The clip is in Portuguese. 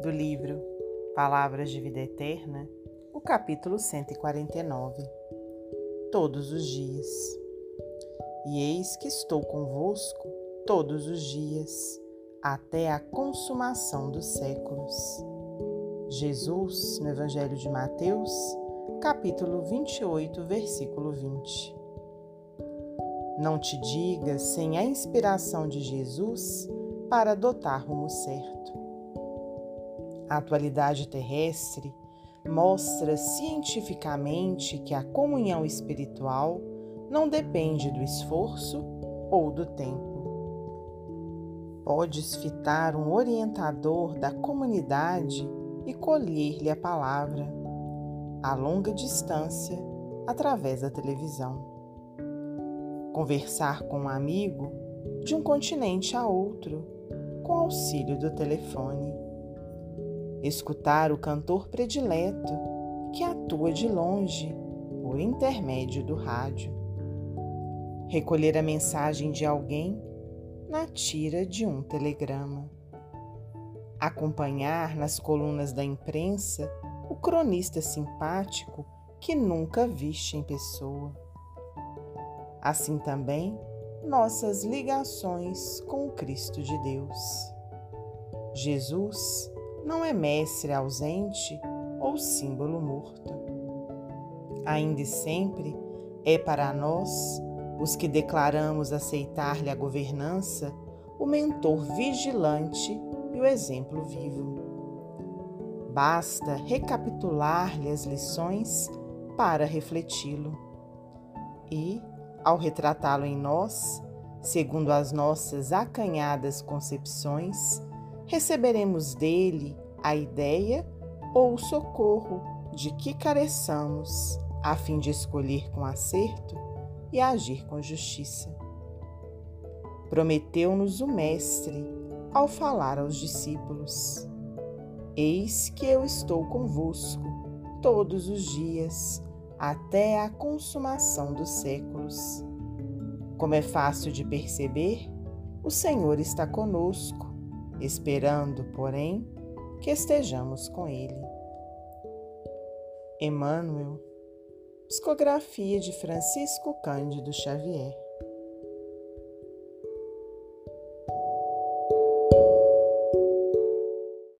do livro Palavras de Vida Eterna, o capítulo 149. Todos os dias. E eis que estou convosco todos os dias, até a consumação dos séculos. Jesus, no Evangelho de Mateus, capítulo 28, versículo 20. Não te digas sem a inspiração de Jesus para adotar rumo certo. A atualidade terrestre mostra cientificamente que a comunhão espiritual não depende do esforço ou do tempo. Podes fitar um orientador da comunidade e colher-lhe a palavra, a longa distância, através da televisão. Conversar com um amigo de um continente a outro, com auxílio do telefone escutar o cantor predileto que atua de longe por intermédio do rádio, recolher a mensagem de alguém na tira de um telegrama, acompanhar nas colunas da imprensa o cronista simpático que nunca viste em pessoa. Assim também nossas ligações com o Cristo de Deus. Jesus não é mestre ausente ou símbolo morto. Ainda e sempre é para nós, os que declaramos aceitar-lhe a governança, o mentor vigilante e o exemplo vivo. Basta recapitular-lhe as lições para refleti-lo. E, ao retratá-lo em nós, segundo as nossas acanhadas concepções, receberemos dele a ideia ou o socorro de que careçamos, a fim de escolher com acerto e agir com justiça. Prometeu-nos o Mestre ao falar aos discípulos: Eis que eu estou convosco todos os dias, até a consumação dos séculos. Como é fácil de perceber, o Senhor está conosco esperando, porém, que estejamos com Ele. Emmanuel, psicografia de Francisco Cândido Xavier.